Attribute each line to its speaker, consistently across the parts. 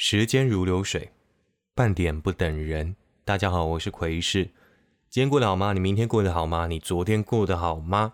Speaker 1: 时间如流水，半点不等人。大家好，我是奎士。今天过得好吗？你明天过得好吗？你昨天过得好吗？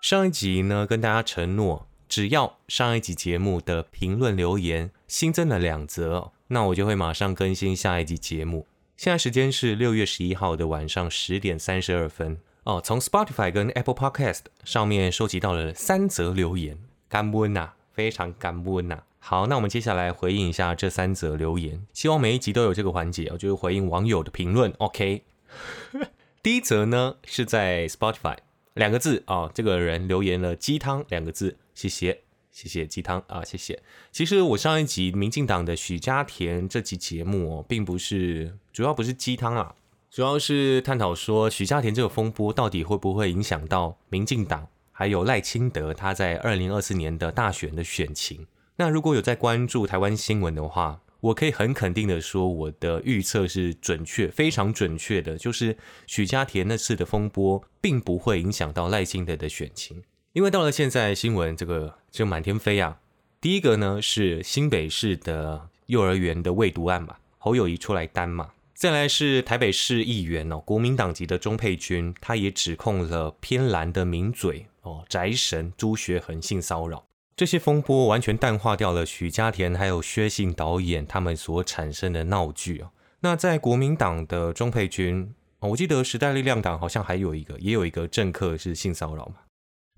Speaker 1: 上一集呢，跟大家承诺，只要上一集节目的评论留言新增了两则，那我就会马上更新下一集节目。现在时间是六月十一号的晚上十点三十二分哦。从 Spotify 跟 Apple Podcast 上面收集到了三则留言，干温呐，非常干温呐。好，那我们接下来回应一下这三则留言，希望每一集都有这个环节哦，就是回应网友的评论。OK，第一则呢是在 Spotify 两个字啊，这个人留言了鸡汤两个字，谢谢。谢谢鸡汤啊，谢谢。其实我上一集民进党的许家田这集节目哦，并不是主要不是鸡汤啊，主要是探讨说许家田这个风波到底会不会影响到民进党，还有赖清德他在二零二四年的大选的选情。那如果有在关注台湾新闻的话，我可以很肯定的说，我的预测是准确，非常准确的，就是许家田那次的风波并不会影响到赖清德的选情。因为到了现在，新闻这个就满天飞啊。第一个呢是新北市的幼儿园的未读案嘛，侯友谊出来担嘛。再来是台北市议员哦，国民党籍的钟佩君，他也指控了偏蓝的名嘴哦，宅神朱学恒性骚扰。这些风波完全淡化掉了许家田还有薛姓导演他们所产生的闹剧哦。那在国民党的钟佩君，我记得时代力量党好像还有一个，也有一个政客是性骚扰嘛。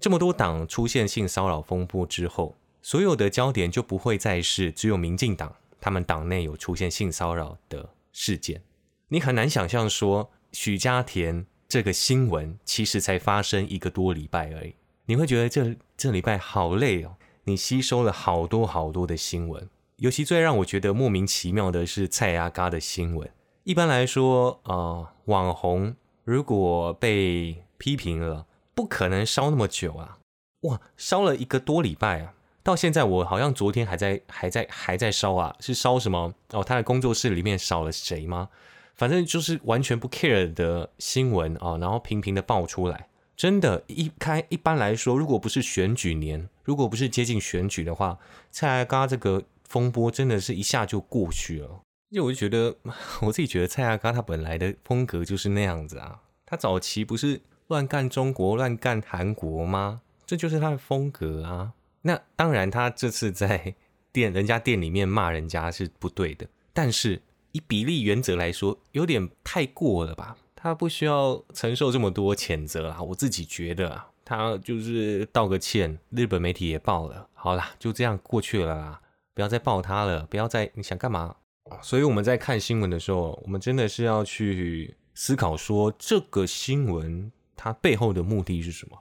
Speaker 1: 这么多党出现性骚扰风波之后，所有的焦点就不会再是只有民进党他们党内有出现性骚扰的事件。你很难想象说许家田这个新闻其实才发生一个多礼拜而已，你会觉得这这礼拜好累哦，你吸收了好多好多的新闻。尤其最让我觉得莫名其妙的是蔡阿嘎的新闻。一般来说，呃，网红如果被批评了。不可能烧那么久啊！哇，烧了一个多礼拜啊！到现在我好像昨天还在还在还在烧啊！是烧什么？哦，他的工作室里面少了谁吗？反正就是完全不 care 的新闻啊，然后频频的爆出来。真的，一开一般来说，如果不是选举年，如果不是接近选举的话，蔡阿嘎这个风波真的是一下就过去了。因为我就觉得，我自己觉得蔡阿嘎他本来的风格就是那样子啊，他早期不是。乱干中国，乱干韩国吗？这就是他的风格啊。那当然，他这次在店人家店里面骂人家是不对的，但是以比例原则来说，有点太过了吧？他不需要承受这么多谴责啊。我自己觉得啊，他就是道个歉，日本媒体也报了，好啦，就这样过去了啦，不要再报他了，不要再你想干嘛？所以我们在看新闻的时候，我们真的是要去思考说这个新闻。它背后的目的是什么？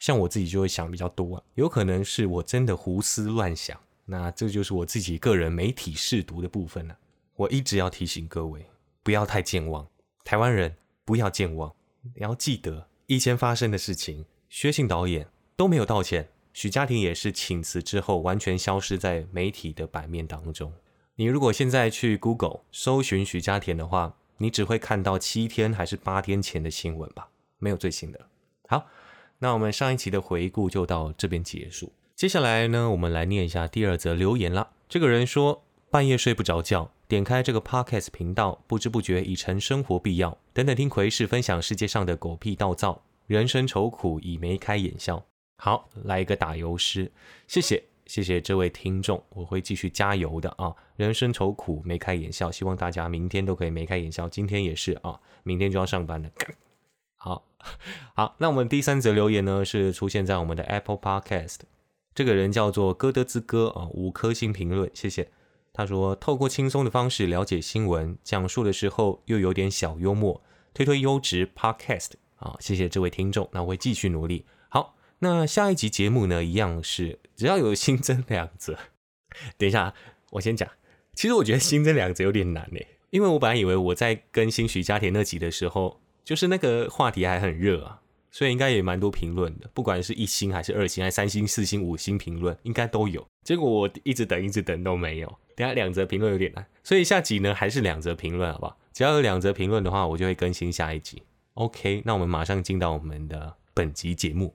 Speaker 1: 像我自己就会想比较多啊，有可能是我真的胡思乱想，那这就是我自己个人媒体试读的部分了。我一直要提醒各位，不要太健忘，台湾人不要健忘，你要记得以前发生的事情。薛信导演都没有道歉，许家庭也是请辞之后完全消失在媒体的版面当中。你如果现在去 Google 搜寻许家田的话，你只会看到七天还是八天前的新闻吧。没有最新的。好，那我们上一期的回顾就到这边结束。接下来呢，我们来念一下第二则留言啦。这个人说，半夜睡不着觉，点开这个 podcast 频道，不知不觉已成生活必要。等等，听奎士分享世界上的狗屁道造，人生愁苦已眉开眼笑。好，来一个打油诗，谢谢谢谢这位听众，我会继续加油的啊。人生愁苦眉开眼笑，希望大家明天都可以眉开眼笑，今天也是啊，明天就要上班了。好 好，那我们第三则留言呢，是出现在我们的 Apple Podcast，这个人叫做歌德之歌啊，五颗星评论，谢谢。他说透过轻松的方式了解新闻，讲述的时候又有点小幽默，推推优质 Podcast 啊，谢谢这位听众，那我会继续努力。好，那下一集节目呢，一样是只要有新增两则，等一下我先讲，其实我觉得新增两则有点难诶，因为我本来以为我在更新徐家田那集的时候。就是那个话题还很热啊，所以应该也蛮多评论的，不管是一星还是二星，还是三星、四星、五星评论，应该都有。结果我一直等，一直等都没有。等下两则评论有点难，所以下集呢还是两则评论，好不好？只要有两则评论的话，我就会更新下一集。OK，那我们马上进到我们的本集节目。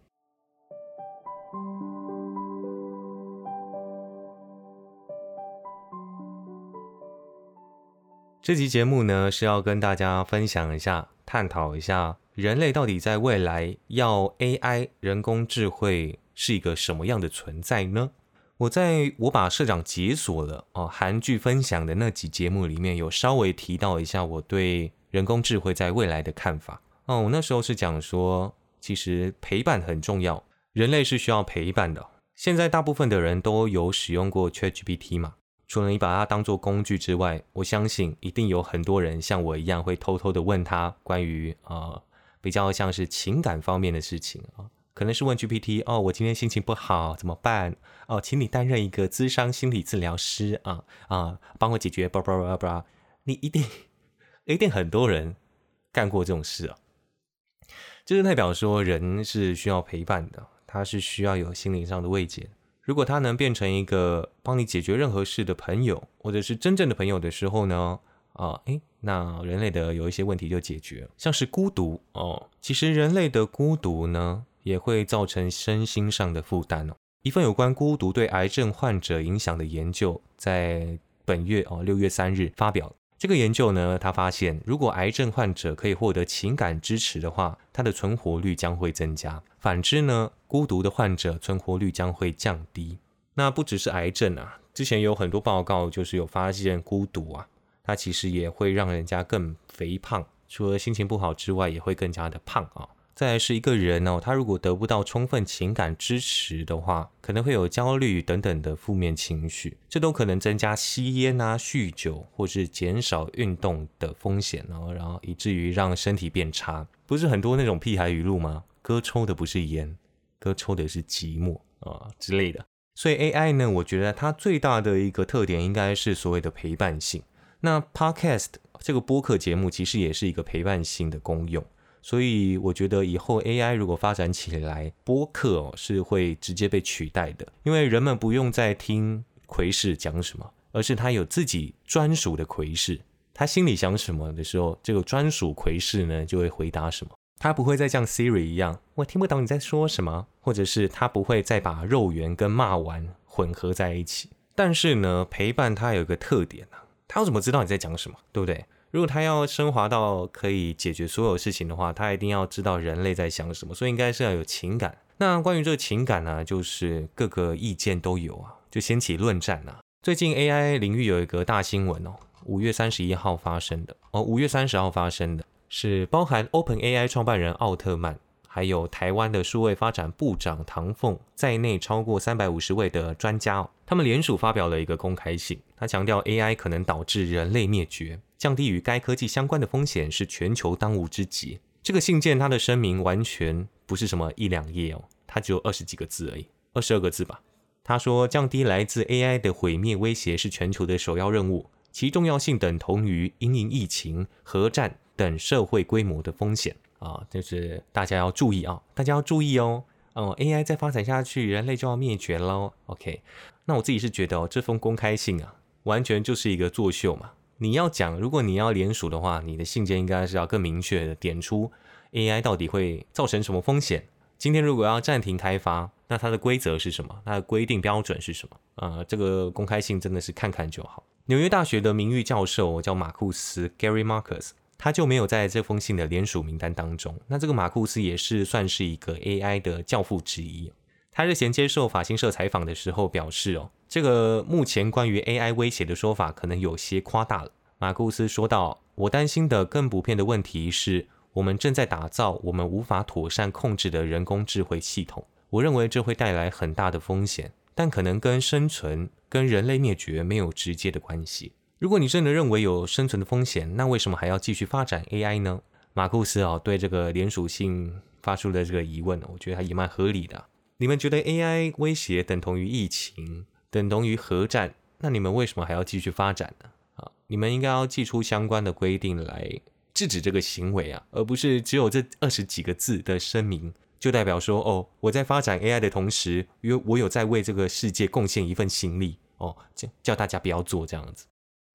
Speaker 1: 这集节目呢是要跟大家分享一下，探讨一下人类到底在未来要 AI 人工智慧是一个什么样的存在呢？我在我把社长解锁了哦，韩剧分享的那集节目里面有稍微提到一下我对人工智慧在未来的看法哦。我那时候是讲说，其实陪伴很重要，人类是需要陪伴的。现在大部分的人都有使用过 ChatGPT 嘛？除了你把它当做工具之外，我相信一定有很多人像我一样会偷偷的问他关于呃比较像是情感方面的事情啊，可能是问 GPT 哦，我今天心情不好怎么办？哦，请你担任一个咨商心理治疗师啊啊，帮我解决吧吧吧吧。你一定一定很多人干过这种事啊，这就代表说人是需要陪伴的，他是需要有心灵上的慰藉。如果他能变成一个帮你解决任何事的朋友，或者是真正的朋友的时候呢？啊，诶，那人类的有一些问题就解决了，像是孤独哦。其实人类的孤独呢，也会造成身心上的负担哦。一份有关孤独对癌症患者影响的研究，在本月哦六月三日发表。这个研究呢，他发现，如果癌症患者可以获得情感支持的话，他的存活率将会增加；反之呢，孤独的患者存活率将会降低。那不只是癌症啊，之前有很多报告就是有发现孤独啊，它其实也会让人家更肥胖，除了心情不好之外，也会更加的胖啊。再来是一个人哦，他如果得不到充分情感支持的话，可能会有焦虑等等的负面情绪，这都可能增加吸烟啊、酗酒或是减少运动的风险哦，然后以至于让身体变差。不是很多那种屁孩语录吗？哥抽的不是烟，哥抽的是寂寞啊之类的。所以 AI 呢，我觉得它最大的一个特点应该是所谓的陪伴性。那 Podcast 这个播客节目其实也是一个陪伴性的功用。所以我觉得以后 AI 如果发展起来，播客哦是会直接被取代的，因为人们不用再听奎氏讲什么，而是他有自己专属的奎氏，他心里想什么的时候，这个专属奎氏呢就会回答什么，他不会再像 Siri 一样，我听不懂你在说什么，或者是他不会再把肉圆跟骂完混合在一起。但是呢，陪伴它有一个特点啊，他要怎么知道你在讲什么，对不对？如果他要升华到可以解决所有事情的话，他一定要知道人类在想什么，所以应该是要有情感。那关于这个情感呢，就是各个意见都有啊，就掀起论战啊。最近 AI 领域有一个大新闻哦，五月三十一号发生的哦，五月三十号发生的是包含 OpenAI 创办人奥特曼。还有台湾的数位发展部长唐凤在内，超过三百五十位的专家哦，他们联署发表了一个公开信，他强调 AI 可能导致人类灭绝，降低与该科技相关的风险是全球当务之急。这个信件它的声明完全不是什么一两页哦，它只有二十几个字而已，二十二个字吧。他说，降低来自 AI 的毁灭威胁是全球的首要任务，其重要性等同于因应疫情、核战等社会规模的风险。啊，就是大家要注意啊，大家要注意哦。哦，AI 再发展下去，人类就要灭绝喽。OK，那我自己是觉得哦，这封公开信啊，完全就是一个作秀嘛。你要讲，如果你要联署的话，你的信件应该是要更明确的点出 AI 到底会造成什么风险。今天如果要暂停开发，那它的规则是什么？它的规定标准是什么？啊，这个公开信真的是看看就好。纽约大学的名誉教授叫马库斯 （Gary Marcus）。他就没有在这封信的联署名单当中。那这个马库斯也是算是一个 AI 的教父之一。他日前接受法新社采访的时候表示：“哦，这个目前关于 AI 威胁的说法可能有些夸大了。”马库斯说道：“我担心的更普遍的问题是我们正在打造我们无法妥善控制的人工智慧系统。我认为这会带来很大的风险，但可能跟生存、跟人类灭绝没有直接的关系。”如果你真的认为有生存的风险，那为什么还要继续发展 AI 呢？马库斯啊，对这个连属性发出的这个疑问，我觉得还也蛮合理的。你们觉得 AI 威胁等同于疫情，等同于核战，那你们为什么还要继续发展呢？啊，你们应该要寄出相关的规定来制止这个行为啊，而不是只有这二十几个字的声明，就代表说哦，我在发展 AI 的同时，因为我有在为这个世界贡献一份心力哦，叫叫大家不要做这样子。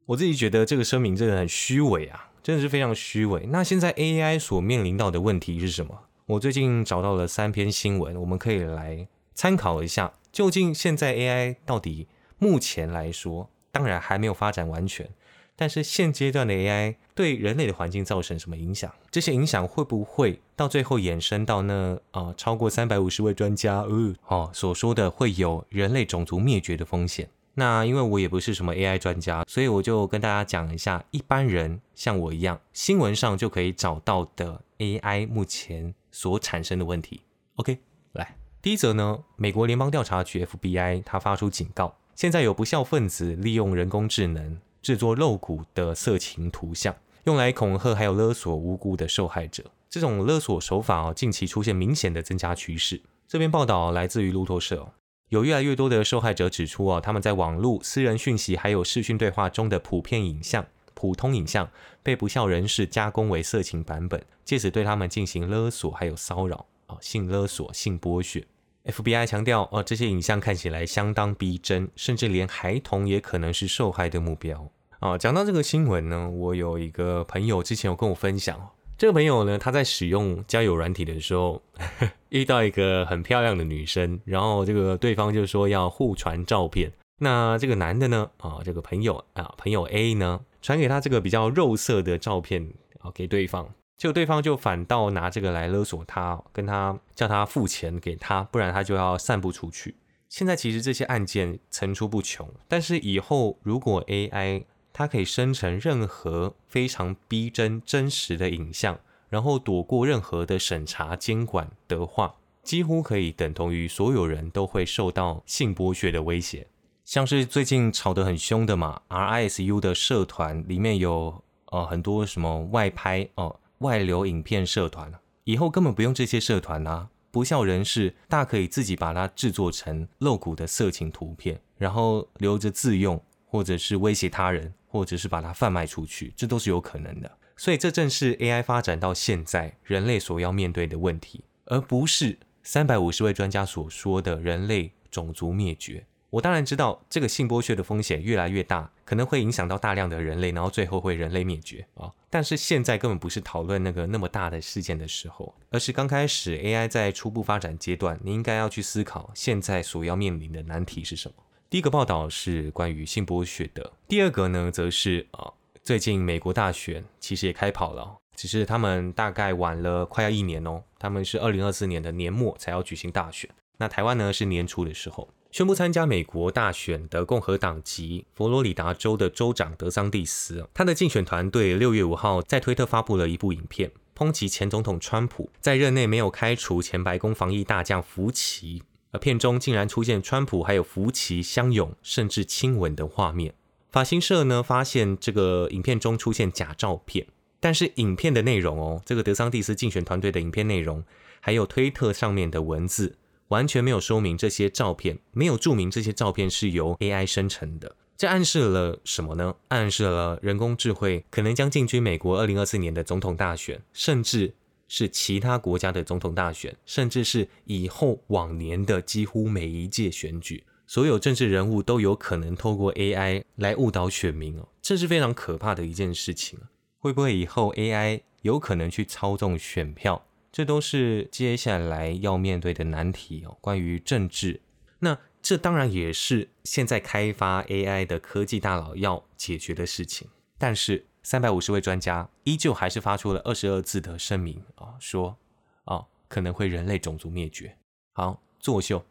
Speaker 1: 我自己觉得这个声明真的很虚伪啊，真的是非常虚伪。那现在 AI 所面临到的问题是什么？我最近找到了三篇新闻，我们可以来参考一下，究竟现在 AI 到底目前来说，当然还没有发展完全。但是现阶段的 AI 对人类的环境造成什么影响？这些影响会不会到最后衍生到那啊超过三百五十位专家呃哦所说的会有人类种族灭绝的风险？那因为我也不是什么 AI 专家，所以我就跟大家讲一下一般人像我一样新闻上就可以找到的 AI 目前所产生的问题。OK，来第一则呢，美国联邦调查局 FBI 它发出警告，现在有不孝分子利用人工智能。制作露骨的色情图像，用来恐吓还有勒索无辜的受害者。这种勒索手法哦，近期出现明显的增加趋势。这篇报道来自于路透社，有越来越多的受害者指出哦，他们在网络私人讯息还有视讯对话中的普遍影像、普通影像被不孝人士加工为色情版本，借此对他们进行勒索还有骚扰啊，性勒索、性剥削。FBI 强调哦，这些影像看起来相当逼真，甚至连孩童也可能是受害的目标。啊，讲到这个新闻呢，我有一个朋友之前有跟我分享，这个朋友呢，他在使用交友软体的时候，遇到一个很漂亮的女生，然后这个对方就说要互传照片。那这个男的呢，啊，这个朋友啊，朋友 A 呢，传给他这个比较肉色的照片啊，给对方，结果对方就反倒拿这个来勒索他，跟他叫他付钱给他，不然他就要散布出去。现在其实这些案件层出不穷，但是以后如果 AI 它可以生成任何非常逼真、真实的影像，然后躲过任何的审查监管的话，几乎可以等同于所有人都会受到性剥削的威胁。像是最近吵得很凶的嘛，RISU 的社团里面有呃很多什么外拍哦、外流影片社团，以后根本不用这些社团啊，不孝人士大可以自己把它制作成露骨的色情图片，然后留着自用，或者是威胁他人。或者是把它贩卖出去，这都是有可能的。所以这正是 AI 发展到现在人类所要面对的问题，而不是三百五十位专家所说的人类种族灭绝。我当然知道这个性剥削的风险越来越大，可能会影响到大量的人类，然后最后会人类灭绝啊！但是现在根本不是讨论那个那么大的事件的时候，而是刚开始 AI 在初步发展阶段，你应该要去思考现在所要面临的难题是什么。第一个报道是关于性剥削的，第二个呢，则是啊，最近美国大选其实也开跑了，只是他们大概晚了快要一年哦，他们是二零二四年的年末才要举行大选，那台湾呢是年初的时候。宣布参加美国大选的共和党籍佛罗里达州的州长德桑蒂斯，他的竞选团队六月五号在推特发布了一部影片，抨击前总统川普在任内没有开除前白宫防疫大将福奇。而片中竟然出现川普还有福奇相拥甚至亲吻的画面。法新社呢发现这个影片中出现假照片，但是影片的内容哦，这个德桑蒂斯竞选团队的影片内容，还有推特上面的文字，完全没有说明这些照片，没有注明这些照片是由 AI 生成的。这暗示了什么呢？暗示了人工智慧可能将进军美国二零二四年的总统大选，甚至。是其他国家的总统大选，甚至是以后往年的几乎每一届选举，所有政治人物都有可能透过 AI 来误导选民哦，这是非常可怕的一件事情啊。会不会以后 AI 有可能去操纵选票？这都是接下来要面对的难题哦。关于政治，那这当然也是现在开发 AI 的科技大佬要解决的事情，但是。三百五十位专家依旧还是发出了二十二字的声明啊，说啊可能会人类种族灭绝。好，作秀。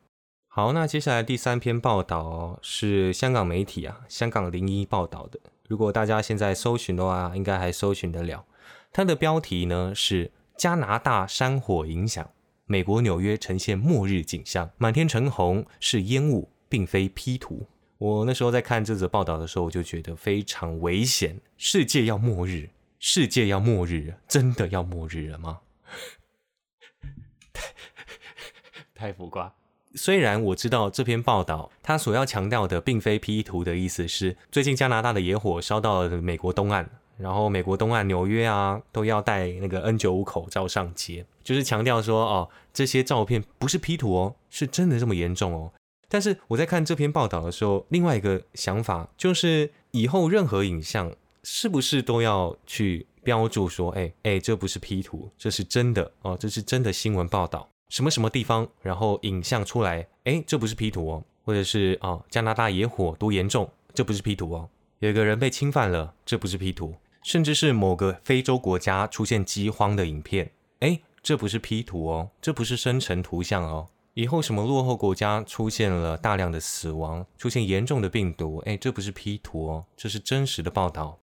Speaker 1: 好，那接下来第三篇报道是香港媒体啊，香港零一报道的。如果大家现在搜寻的话，应该还搜寻得了。它的标题呢是加拿大山火影响，美国纽约呈现末日景象，满天橙红是烟雾，并非 P 图。我那时候在看这则报道的时候，我就觉得非常危险。世界要末日，世界要末日，真的要末日了吗？太太浮夸。虽然我知道这篇报道它所要强调的并非 P 图的意思是，最近加拿大的野火烧到了美国东岸，然后美国东岸纽约啊都要戴那个 N 九五口罩上街，就是强调说哦，这些照片不是 P 图哦，是真的这么严重哦。但是我在看这篇报道的时候，另外一个想法就是，以后任何影像是不是都要去标注说，哎哎，这不是 P 图，这是真的哦，这是真的新闻报道，什么什么地方，然后影像出来，哎，这不是 P 图哦，或者是哦，加拿大野火多严重，这不是 P 图哦，有一个人被侵犯了，这不是 P 图，甚至是某个非洲国家出现饥荒的影片，哎，这不是 P 图哦，这不是生成图像哦。以后什么落后国家出现了大量的死亡，出现严重的病毒，哎，这不是 P 图哦，这是真实的报道。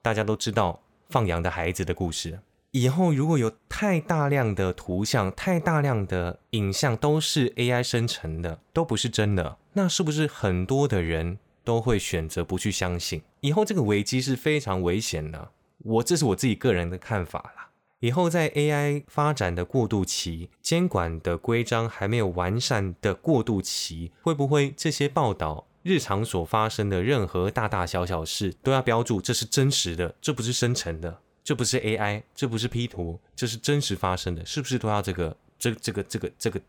Speaker 1: 大家都知道放羊的孩子的故事。以后如果有太大量的图像、太大量的影像都是 AI 生成的，都不是真的，那是不是很多的人都会选择不去相信？以后这个危机是非常危险的。我这是我自己个人的看法啦。以后在 AI 发展的过渡期，监管的规章还没有完善的过渡期，会不会这些报道日常所发生的任何大大小小事都要标注这是真实的，这不是生成的，这不是 AI，这不是 P 图，这是真实发生的，是不是都要这个这这个这个这个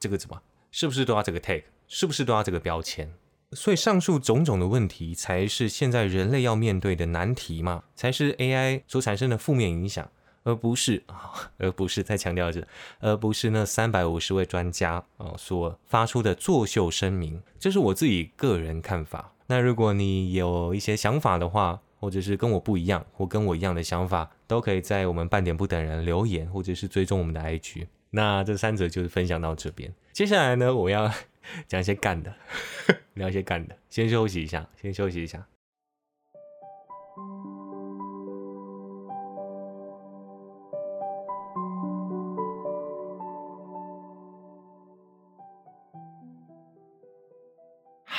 Speaker 1: 这个怎么？是不是都要这个 tag？是不是都要这个标签？所以上述种种的问题，才是现在人类要面对的难题嘛，才是 AI 所产生的负面影响。而不是啊，而不是再强调一次，而不是那三百五十位专家啊所发出的作秀声明，这是我自己个人看法。那如果你有一些想法的话，或者是跟我不一样，或跟我一样的想法，都可以在我们半点不等人留言，或者是追踪我们的 IG。那这三者就是分享到这边。接下来呢，我要 讲一些干的，聊一些干的。先休息一下，先休息一下。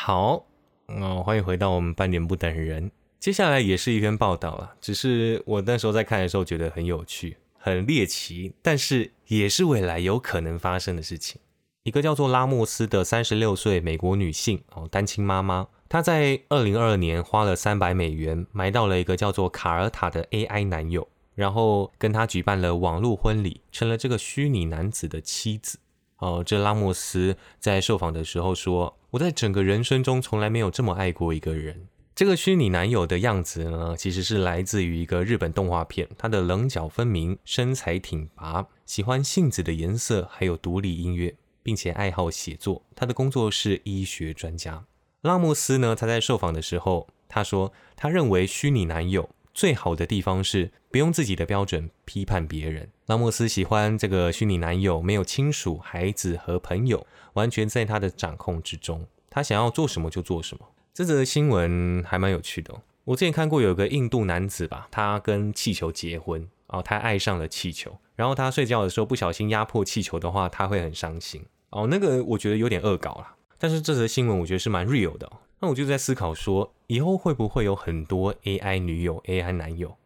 Speaker 1: 好，嗯，欢迎回到我们半点不等人。接下来也是一篇报道了，只是我那时候在看的时候觉得很有趣、很猎奇，但是也是未来有可能发生的事情。一个叫做拉莫斯的三十六岁美国女性哦，单亲妈妈，她在二零二二年花了三百美元买到了一个叫做卡尔塔的 AI 男友，然后跟他举办了网络婚礼，成了这个虚拟男子的妻子。哦，这拉莫斯在受访的时候说：“我在整个人生中从来没有这么爱过一个人。”这个虚拟男友的样子呢，其实是来自于一个日本动画片。他的棱角分明，身材挺拔，喜欢杏子的颜色，还有独立音乐，并且爱好写作。他的工作是医学专家。拉莫斯呢，他在受访的时候，他说他认为虚拟男友。最好的地方是不用自己的标准批判别人。拉莫斯喜欢这个虚拟男友，没有亲属、孩子和朋友，完全在他的掌控之中。他想要做什么就做什么。这则新闻还蛮有趣的。我之前看过有个印度男子吧，他跟气球结婚哦，他爱上了气球，然后他睡觉的时候不小心压迫气球的话，他会很伤心哦。那个我觉得有点恶搞了，但是这则新闻我觉得是蛮 real 的。那我就在思考说，以后会不会有很多 AI 女友、AI 男友？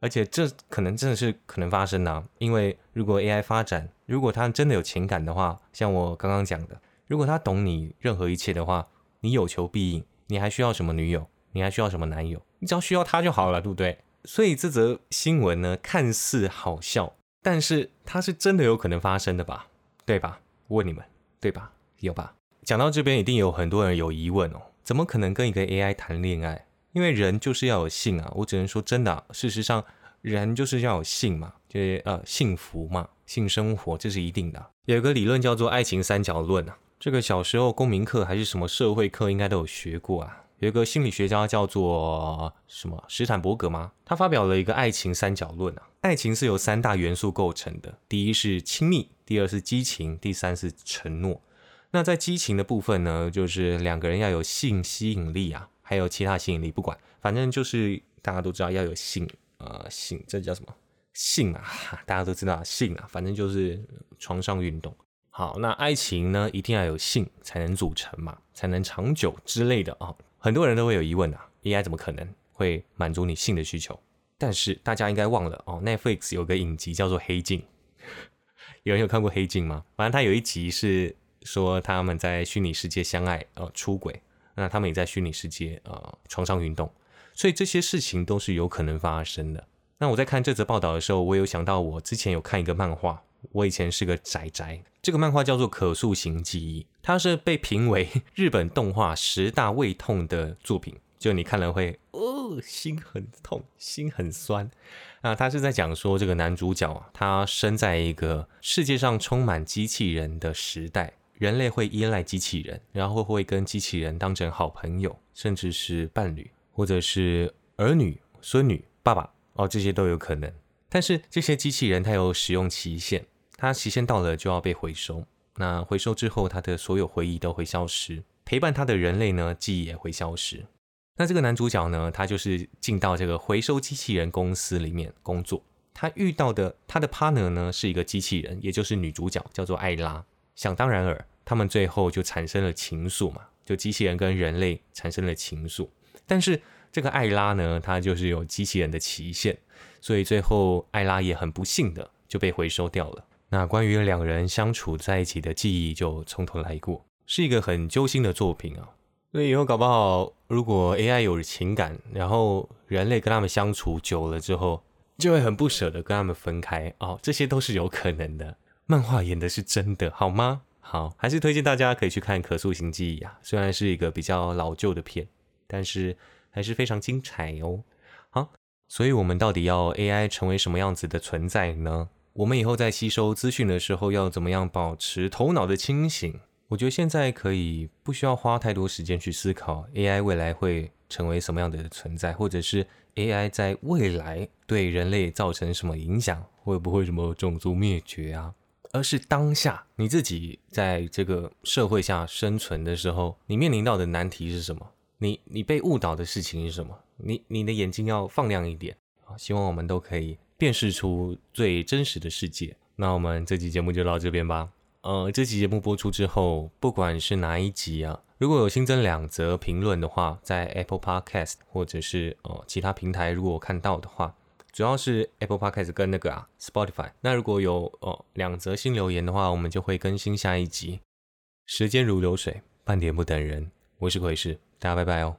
Speaker 1: 而且这可能真的是可能发生的，因为如果 AI 发展，如果他真的有情感的话，像我刚刚讲的，如果他懂你任何一切的话，你有求必应，你还需要什么女友？你还需要什么男友？你只要需要他就好了，对不对？所以这则新闻呢，看似好笑，但是它是真的有可能发生的吧？对吧？问你们，对吧？有吧？讲到这边，一定有很多人有疑问哦。怎么可能跟一个 AI 谈恋爱？因为人就是要有性啊！我只能说真的，事实上人就是要有性嘛，就是呃幸福嘛，性生活这是一定的。有一个理论叫做爱情三角论啊，这个小时候公民课还是什么社会课应该都有学过啊。有一个心理学家叫做什么史坦伯格吗？他发表了一个爱情三角论啊，爱情是由三大元素构成的，第一是亲密，第二是激情，第三是承诺。那在激情的部分呢，就是两个人要有性吸引力啊，还有其他吸引力，不管，反正就是大家都知道要有性，呃，性，这叫什么？性啊，大家都知道性啊，反正就是床上运动。好，那爱情呢，一定要有性才能组成嘛，才能长久之类的啊。很多人都会有疑问啊，AI 怎么可能会满足你性的需求？但是大家应该忘了哦，Netflix 有个影集叫做《黑镜》，有人有看过《黑镜》吗？反正它有一集是。说他们在虚拟世界相爱，呃，出轨，那他们也在虚拟世界，呃，床上运动，所以这些事情都是有可能发生的。那我在看这则报道的时候，我有想到我之前有看一个漫画，我以前是个宅宅，这个漫画叫做《可塑型记忆》，它是被评为日本动画十大胃痛的作品。就你看了会哦，心很痛，心很酸。那他是在讲说，这个男主角啊，他生在一个世界上充满机器人的时代，人类会依赖机器人，然后会跟机器人当成好朋友，甚至是伴侣，或者是儿女、孙女、爸爸哦，这些都有可能。但是这些机器人它有使用期限，它期限到了就要被回收。那回收之后，它的所有回忆都会消失，陪伴它的人类呢，记忆也会消失。那这个男主角呢，他就是进到这个回收机器人公司里面工作。他遇到的他的 partner 呢，是一个机器人，也就是女主角，叫做艾拉。想当然尔，他们最后就产生了情愫嘛，就机器人跟人类产生了情愫。但是这个艾拉呢，她就是有机器人的期限，所以最后艾拉也很不幸的就被回收掉了。那关于两人相处在一起的记忆就从头来过，是一个很揪心的作品啊。所以以后搞不好，如果 AI 有情感，然后人类跟他们相处久了之后，就会很不舍得跟他们分开哦，这些都是有可能的。漫画演的是真的，好吗？好，还是推荐大家可以去看《可塑性记忆》啊。虽然是一个比较老旧的片，但是还是非常精彩哦。好，所以我们到底要 AI 成为什么样子的存在呢？我们以后在吸收资讯的时候，要怎么样保持头脑的清醒？我觉得现在可以不需要花太多时间去思考 AI 未来会成为什么样的存在，或者是 AI 在未来对人类造成什么影响，会不会什么种族灭绝啊？而是当下你自己在这个社会下生存的时候，你面临到的难题是什么？你你被误导的事情是什么？你你的眼睛要放亮一点啊！希望我们都可以。辨识出最真实的世界。那我们这期节目就到这边吧。呃，这期节目播出之后，不管是哪一集啊，如果有新增两则评论的话，在 Apple Podcast 或者是呃其他平台，如果我看到的话，主要是 Apple Podcast 跟那个啊 Spotify。那如果有哦两则新留言的话，我们就会更新下一集。时间如流水，半点不等人。我是鬼市，大家拜拜哦。